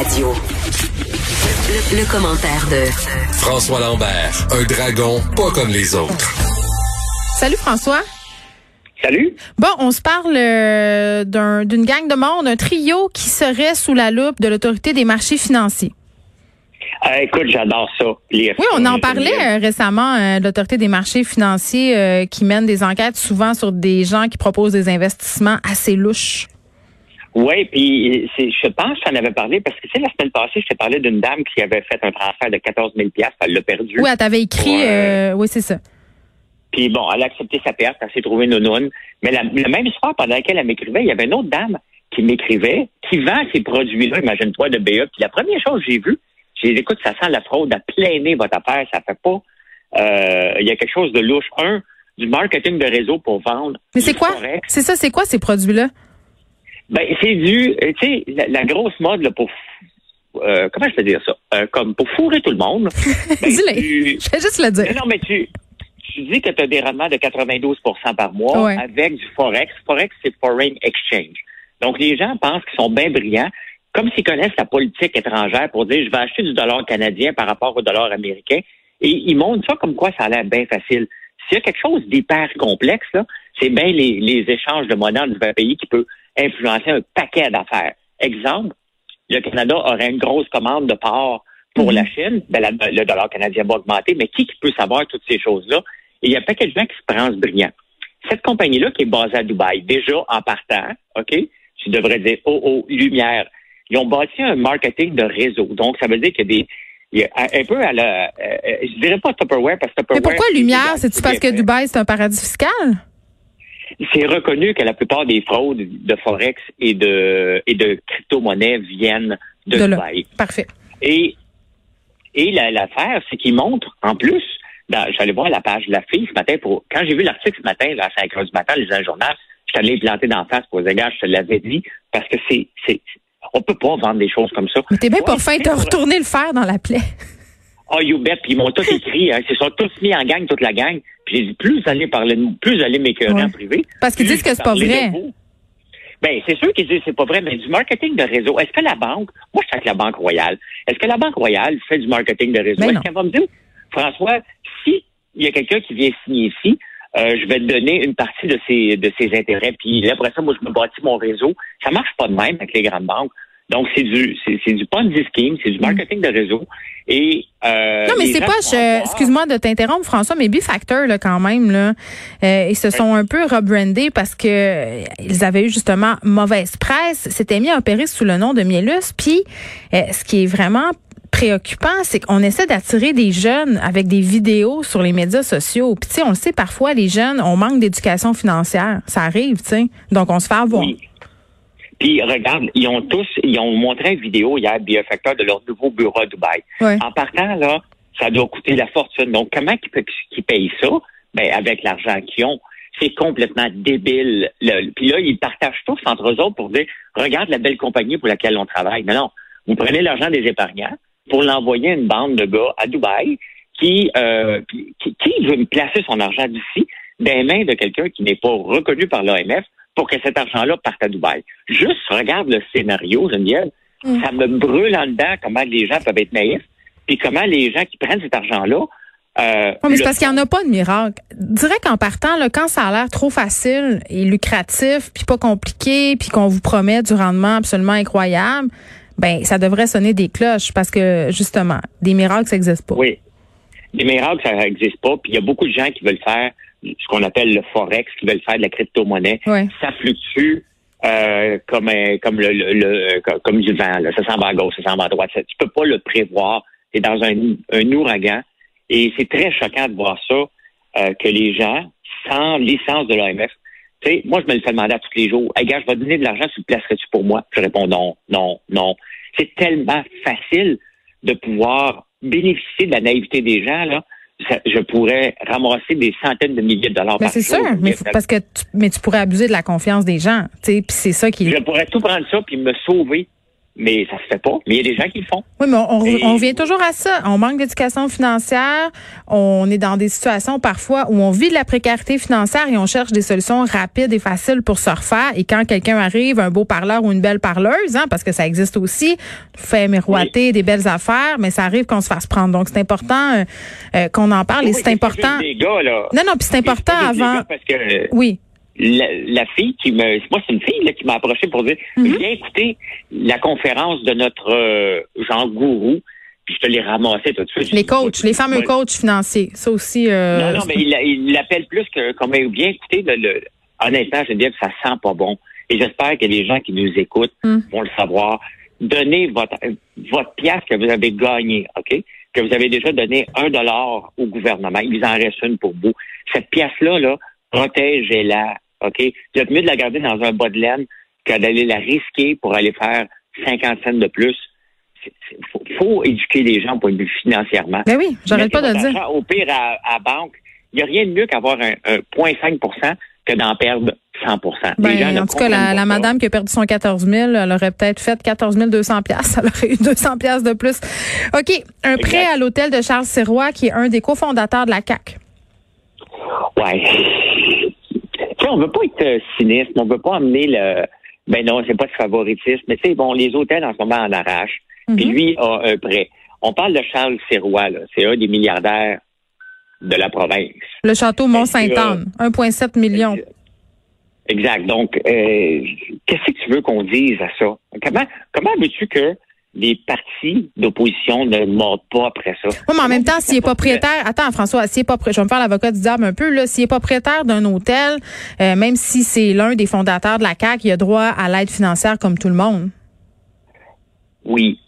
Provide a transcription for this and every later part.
Radio. Le, le commentaire de François Lambert, un dragon pas comme les autres. Salut François. Salut. Bon, on se parle euh, d'un- d'une gang de monde, un trio qui serait sous la loupe de l'autorité des marchés financiers. Euh, écoute, j'adore ça. lire Oui, on en parlait euh, récemment euh, de l'autorité des marchés financiers euh, qui mène des enquêtes souvent sur des gens qui proposent des investissements assez louches. Oui, puis je pense que tu en avais parlé parce que tu sais, la semaine passée, je t'ai parlé d'une dame qui avait fait un transfert de 14 000 elle l'a perdu. Oui, elle t'avait écrit. Ouais. euh, oui, c'est ça. Puis bon, elle a accepté sa perte, elle s'est trouvée nounoune. Mais la, le même soir, pendant laquelle elle m'écrivait, il y avait une autre dame qui m'écrivait, qui vend ces produits-là, imagine-toi, de BA. Puis la première chose que j'ai vue, j'ai dit, écoute, ça sent la fraude, à plein nez votre affaire, ça fait pas. euh, Il y a quelque chose de louche. Un, du marketing de réseau pour vendre. Mais c'est quoi? C'est ça, c'est quoi ces produits-là? Ben, c'est du, euh, tu sais, la, la grosse mode là, pour, euh, comment je peux dire ça, Euh, comme pour fourrer tout le monde. Ben, Dis-le. tu- Je vais juste le dire. non, mais tu, tu dis que tu as des rendements de 92% par mois Ouais. avec du Forex. Forex, c'est Foreign Exchange. Donc, les gens pensent qu'ils sont bien brillants, comme s'ils connaissent la politique étrangère pour dire, je vais acheter du dollar canadien par rapport au dollar américain. Et ils montrent ça comme quoi ça a l'air bien facile. S'il y a quelque chose d'hyper complexe, là, c'est bien les, les échanges de monnaie entre divers pays qui peut influencer un paquet d'affaires. Exemple, le Canada aurait une grosse commande de porc pour Mhm. la Chine, ben, la- le dollar canadien va augmenter, mais qui, qui peut savoir toutes ces choses-là? Et il y a pas de gens qui se pensent brillants. Cette compagnie-là qui est basée à Dubaï, déjà en partant, OK, tu devrais dire, oh, oh, lumière. Ils ont bâti un marketing de réseau. Donc, ça veut dire qu'il y a des, il y a un un peu à la, euh, euh, je dirais pas Tupperware parce que Mais Tupperware. pourquoi c'est lumière? C'est-tu c'est parce que. Dubaï, c'est un paradis fiscal? C'est reconnu que la plupart des fraudes de Forex et de, et de crypto-monnaies viennent de, De. Dubaï. Parfait. Et, et la- l'affaire, c'est qu'ils montrent, en plus, j'allais voir la page de la fille ce matin pour, quand j'ai vu l'article ce matin, là, à 5 heures du matin, lisant le journal, je suis allé planter d'en face pour dire, gars, je te l'avais dit, parce que c'est, c'est, on peut pas vendre des choses comme ça. Mais t'es bien Ouais, pas fin, t'as pour- retourné le fer dans la plaie. Ah, you bet, puis ils m'ont tous écrit, hein, ils se sont tous mis en gang, toute la gang. Puis j'ai dit, plus vous allez parler de nous, plus vous allez m'écœurer Ouais. en privé. Parce qu'ils disent que c'est pas vrai. Ben, c'est sûr qu'ils disent que c'est pas vrai, mais du marketing de réseau. Est-ce que la banque, moi, je suis avec la Banque Royale. Est-ce que la Banque Royale fait du marketing de réseau? Ben Est-ce qu'elle va me dire, François, si il y a quelqu'un qui vient signer ici, euh, je vais te donner une partie de ses, de ses intérêts, puis là, après ça, moi, je me bâtis mon réseau. Ça marche pas de même avec les grandes banques. Donc, c'est du, c'est, c'est du Ponzi scheme, c'est du marketing de réseau. Et, euh, Mm. Non, mais c'est pas, je- avoir- excuse-moi de t'interrompre, François, mais Bifactor, là, quand même, là, euh, ils se sont un peu rebrandés parce que euh, ils avaient eu justement mauvaise presse, s'étaient mis à opérer sous le nom de Mielus. Puis, euh, ce qui est vraiment préoccupant, c'est qu'on essaie d'attirer des jeunes avec des vidéos sur les médias sociaux. Puis, tu sais, on le sait, parfois, les jeunes, on manque d'éducation financière. Ça arrive, tu sais. Donc, on se fait avoir. Oui. Puis regarde, ils ont tous, ils ont montré une vidéo hier, Biofactor, de leur nouveau bureau à Dubaï. Ouais. En partant, là, ça doit coûter la fortune. Donc, comment qu'ils pe- qu'ils payent ça? Ben, avec l'argent qu'ils ont. C'est complètement débile. Le- puis là, ils partagent tous entre eux autres pour dire, regarde la belle compagnie pour laquelle on travaille. Mais non, vous prenez l'argent des épargnants pour l'envoyer à une bande de gars à Dubaï qui, euh, qui, qui veut placer son argent d'ici dans les mains de quelqu'un qui n'est pas reconnu par l'OMF pour que cet argent-là parte à Dubaï. Juste regarde le scénario, Geneviève. Mm. Ça me brûle en dedans comment les gens peuvent être naïfs, puis comment les gens qui prennent cet argent-là. Euh, Ouais, mais c'est parce qu'il n'y en a pas de miracle. Dirais qu'en partant, là, quand ça a l'air trop facile et lucratif, puis pas compliqué, puis qu'on vous promet du rendement absolument incroyable, ben ça devrait sonner des cloches parce que justement, des miracles, ça n'existe pas. Oui. Les miracles, ça n'existe pas. Puis il y a beaucoup de gens qui veulent faire ce qu'on appelle le forex, qui veulent faire de la crypto-monnaie. Ouais. Ça fluctue euh, comme un- comme le, le- le- comme- du vent. Là. Ça s'en va à gauche, ça s'en va à droite. Ça- tu peux pas le prévoir. C'est dans un, un ouragan. Et c'est très choquant de voir ça, euh, que les gens, sans licence de l'OMF, tu sais, moi, je me le fais demander à tous les jours. Hey, gars, je vais te donner de l'argent, tu le placerais-tu pour moi? Je réponds non, non, non. C'est tellement facile de pouvoir bénéficier de la naïveté des gens, là. Je pourrais ramasser des centaines de milliers de dollars Mais par c'est jour. sûr, mais parce que tu, mais tu pourrais abuser de la confiance des gens, tu sais, puis c'est ça qui Je pourrais tout prendre ça puis me sauver mais ça se fait pas. Mais il y a des gens qui le font. Oui, mais on, on revient toujours à ça. On manque d'éducation financière. On est dans des situations parfois où on vit de la précarité financière et on cherche des solutions rapides et faciles pour se refaire. Et quand quelqu'un arrive, un beau parleur ou une belle parleuse, hein, parce que ça existe aussi, fait miroiter des belles affaires, mais ça arrive qu'on se fasse prendre. Donc, c'est important euh, euh, qu'on en parle et c'est important. Gars, là. Non, non, puis c'est important avant. Parce que, oui la, fille qui me, moi c'est une fille là, qui m'a approché pour dire, mm-hmm. viens écouter la conférence de notre euh, Jean Gourou, puis je te l'ai ramassé tout de suite. Les coachs, les fameux coachs financiers, ça aussi. Euh, non, non, mais il l'appelle plus que comme bien écouter. Le, honnêtement, je veux dire que ça sent pas bon. Et j'espère que les gens qui nous écoutent mm. vont le savoir. Donnez votre votre pièce que vous avez gagnée, ok, que vous avez déjà donné un dollar au gouvernement. Il vous en reste une pour vous. Cette pièce là, là, protégez-la OK? Vous êtes mieux de la garder dans un bas de laine que d'aller la risquer pour aller faire 50 cents de plus. Il faut, éduquer les gens pour financièrement. Ben oui, j'arrête pas de dire. Au pire, à, à banque, il n'y a rien de mieux qu'avoir un, 0,5% que d'en perdre 100% ben, En tout cas, la, madame qui a perdu son 14 000, elle aurait peut-être fait 14 200 Elle aurait eu 200 de plus. OK. Un prêt à l'hôtel de Charles Sirois, qui est un des cofondateurs de la CAC. Ouais on veut pas être euh, cynisme, on veut pas amener le. Ben non, c'est pas de favoritisme, mais tu sais, bon, les hôtels en ce moment en arrachent. Puis mhm. lui a un prêt. On parle de Charles Sirois, c'est un des milliardaires de la province. Le château Mont-Saint-Anne, 1,7 million. Exact. Donc, euh, qu'est-ce que tu veux qu'on dise à ça? Comment, comment veux-tu que les partis d'opposition ne mordent pas après ça. Oui, mais en même temps, s'il est propriétaire, attends François, s'il est pas, je vais me faire l'avocat du diable un peu là, s'il est propriétaire d'un hôtel, euh, même si c'est l'un des fondateurs de la CAC, il a droit à l'aide financière comme tout le monde. Oui,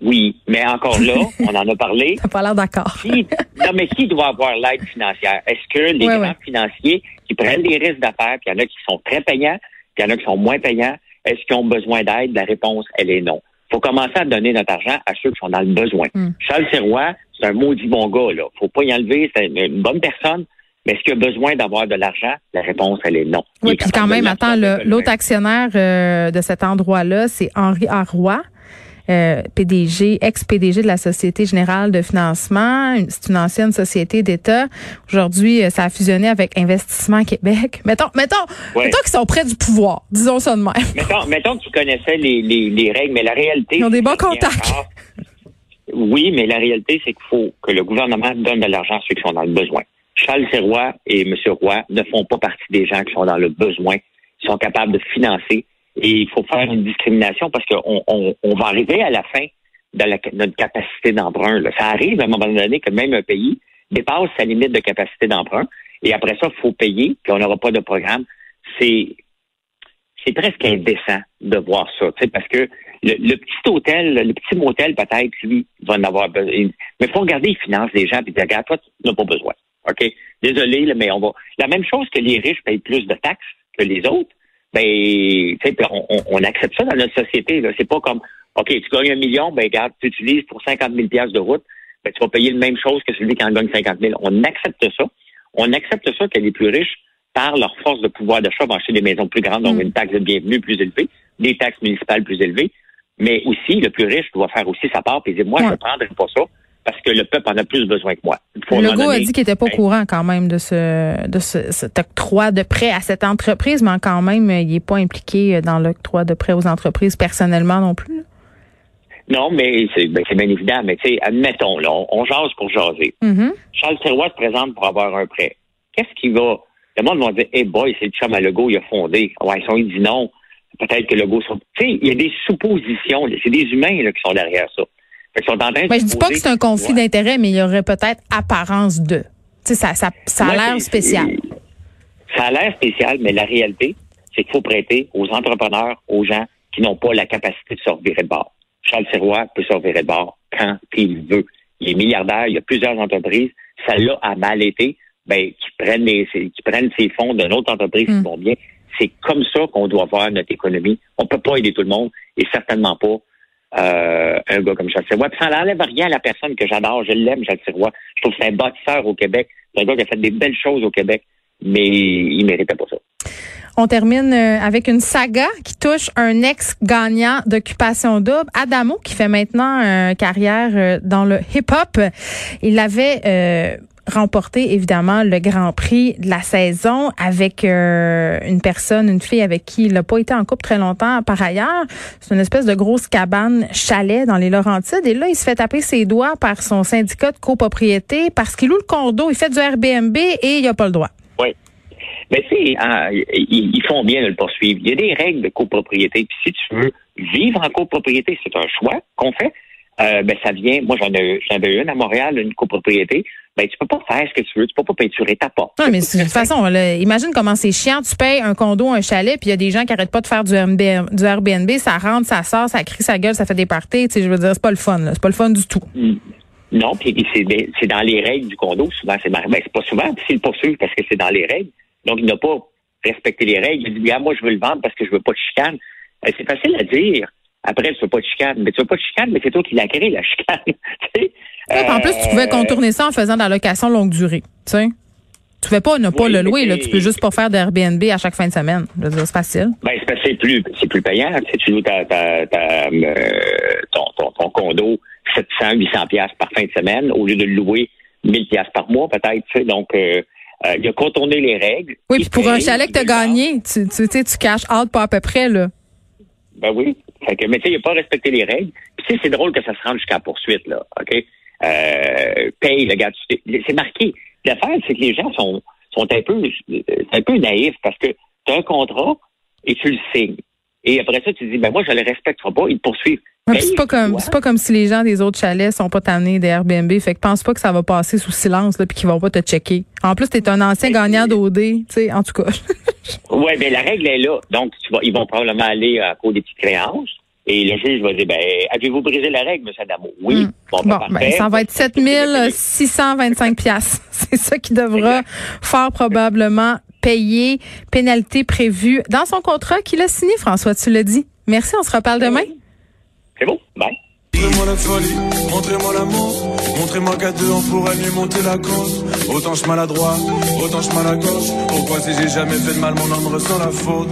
oui, mais encore là, on en a parlé. T'as pas l'air d'accord. non, mais qui doit avoir l'aide financière? Est-ce que les grands financiers qui prennent des risques d'affaires, puis il y en a qui sont très payants, puis il y en a qui sont moins payants, est-ce qu'ils ont besoin d'aide? La réponse, elle est non faut commencer à donner notre argent à ceux qui sont dans le besoin. Hmm. Charles Serrois, c'est un maudit bon gars, là. Faut pas y enlever, c'est une bonne personne. Mais est-ce qu'il a besoin d'avoir de l'argent? La réponse, elle est non. Oui, puis quand même, attends, l'autre actionnaire euh, de cet endroit-là, c'est Henri Arroy. Euh, PDG, ex-PDG de la Société Générale de Financement. C'est une ancienne société d'État. Aujourd'hui, euh, ça a fusionné avec Investissement Québec. Mettons, mettons, mettons qu'ils sont près du pouvoir. Disons ça de même. Mettons, mettons que tu connaissais les, les, les, règles, mais la réalité. Ils ont des bons contacts. Oui, mais la réalité, c'est qu'il faut que le gouvernement donne de l'argent à ceux qui sont dans le besoin. Charles Serrois et M. Roy ne font pas partie des gens qui sont dans le besoin. Ils sont capables de financer et il faut faire une discrimination parce qu'on on, va arriver à la fin de notre capacité d'emprunt. Ça arrive à un moment donné que même un pays dépasse sa limite de capacité d'emprunt et après ça, il faut payer, puis on n'aura pas de programme. C'est c'est presque indécent de voir ça, parce que le, petit hôtel, le petit motel peut-être, lui, va en avoir besoin. Mais faut regarder les finances des gens et dire, regarde, toi, tu n'as pas besoin. OK? Désolé, mais on va. La même chose que les riches payent plus de taxes que les autres, ben, on, on, accepte ça dans notre société. C'est pas comme, OK, tu gagnes un million, ben, regarde, tu utilises pour 50 000 de route, ben, tu vas payer la même chose que celui qui en gagne 50 000. On accepte ça. On accepte ça que les plus riches, par leur force de pouvoir d'achat, vont acheter des maisons plus grandes, donc mm. une taxe de bienvenue plus élevée, des taxes municipales plus élevées. Mais aussi, le plus riche doit faire aussi sa part et dire, moi, je ne prendrai pas ça parce que le peuple en a plus besoin que moi. Le Legault a dit qu'il n'était pas au courant quand même de ce de ce, cet octroi de prêt à cette entreprise, mais quand même, il n'est pas impliqué dans l'octroi de prêt aux entreprises personnellement non plus. Non, mais c'est ben, bien évident, mais tu sais, admettons, là, on, jase pour jaser. Mm-hmm. Charles Sirois se présente pour avoir un prêt. Qu'est-ce qui va? Le monde va dire Hey boy, c'est le chum à Legault, il a fondé. Ouais, ils ont dit non. Peut-être que Legault Tu sais, il y a des suppositions. C'est des humains là, qui sont derrière ça. Fait sont en train je dis pas que c'est un conflit d'intérêt, mais il y aurait peut-être apparence de. Tu sais, ça, ça, ça a l'air spécial. Ça a l'air spécial, mais la réalité, c'est qu'il faut prêter aux entrepreneurs, aux gens qui n'ont pas la capacité de se revirer de bord. Charles Sirois peut se revirer de bord quand il veut. Il est milliardaire, il y a plusieurs entreprises. Ça l'a a mal été. Ben, qui prennent les, qui prennent ces fonds d'une autre entreprise qui hmm. vont bien. C'est comme ça qu'on doit voir notre économie. On peut pas aider tout le monde et certainement pas euh, un gars comme Charles Sirois. Puis ça n'enlève rien à la personne que j'adore. Je l'aime, Charles Sirois. Je trouve que c'est un bâtisseur au Québec. C'est un gars qui a fait des belles choses au Québec. mais il méritait pas ça. On termine euh, avec une saga qui touche un ex-gagnant d'occupation double, Adamo, qui fait maintenant euh, carrière euh, dans le hip-hop. Il avait remporté évidemment le Grand Prix de la saison avec une personne, une fille avec qui il n'a pas été en couple très longtemps par ailleurs. C'est une espèce de grosse cabane chalet dans les Laurentides. Et là, il se fait taper ses doigts par son syndicat de copropriété parce qu'il loue le condo, il fait du Airbnb et il n'a pas le droit. Oui. Mais tu hein, ils, font bien de le poursuivre. Il y a des règles de copropriété. Puis si tu veux vivre en copropriété, c'est un choix qu'on fait. Euh, ben ça vient. Moi, j'en ai, j'en ai une à Montréal, une copropriété. Ben tu peux pas faire ce que tu veux. Tu peux pas peinturer ta porte. Non, mais de toute façon, imagine comment c'est chiant. Tu payes un condo, un chalet, puis il y a des gens qui arrêtent pas de faire du Airbnb, du Airbnb. Ça rentre, ça sort, ça crie sa gueule, ça fait des parties. Tu sais, je veux dire, c'est pas le fun. C'est pas le fun du tout. Mm. Non, puis c'est dans les règles du condo. Souvent, c'est ben, c'est pas souvent. Puis c'est le poursuivre parce que c'est dans les règles. Donc, il n'a pas respecté les règles. Il dit, ah, moi, je veux le vendre parce que je veux pas de chicane. Euh, c'est facile à dire. Après, tu veux pas de chicane. Mais tu veux pas de chicane, mais c'est toi qui l'as créé, la chicane. en plus, tu pouvais euh, contourner ça en faisant de la location longue durée. Tu sais? Tu fais pas ne pas le louer, là. Tu peux juste pas faire d'Airbnb à chaque fin de semaine. C'est facile. Ben, c'est plus, c'est plus payant. Tu, sais, tu loues ta, ta, ta euh, ton, ton, ton, condo 700, 800 pièces par fin de semaine au lieu de le louer 1000 pièces par mois, peut-être. Tu sais, donc, euh, euh, il a contourné les règles. Oui, puis pour un chalet que tu as gagné, tu, tu, tu caches out pas à peu près, là. Ben oui. Fait que, mais tu sais, il n'a pas respecté les règles. Puis tu sais, c'est drôle que ça se rende jusqu'à poursuite, là. OK? Euh, paye, le gars. C'est marqué. L'affaire, c'est que les gens sont, sont un peu, un peu naïfs parce que tu as un contrat et tu le signes. Et après ça, tu dis, ben moi, je le respecterai pas, ils te poursuivent. c'est pas comme c'est pas comme si les gens des autres chalets sont pas tannés des Airbnb. Fait que pense pas que ça va passer sous silence là puis qu'ils vont pas te checker. En plus, tu es un ancien ben, gagnant d'OD, tu sais, en tout cas. oui, mais la règle est là. Donc, tu vas, ils vont probablement aller à cause des petites créances. Et le juge va dire, ben, avez-vous brisé la règle, M. Adamo? Oui. Hmm. Bon, ben, ben, ça va être 7625 piastres. C'est ça qui devra fort probablement payer. Pénalité prévue dans son contrat qu'il a signé, François, tu l'as dit. Merci, on se reparle demain. C'est bon, bye. Montrez-moi la folie, montrez-moi l'amour, montrez-moi qu'à deux on pourrait mieux monter la cause. Autant je maladroit, autant je mal à gauche. Pourquoi si j'ai jamais fait de mal, mon homme ressent la faute?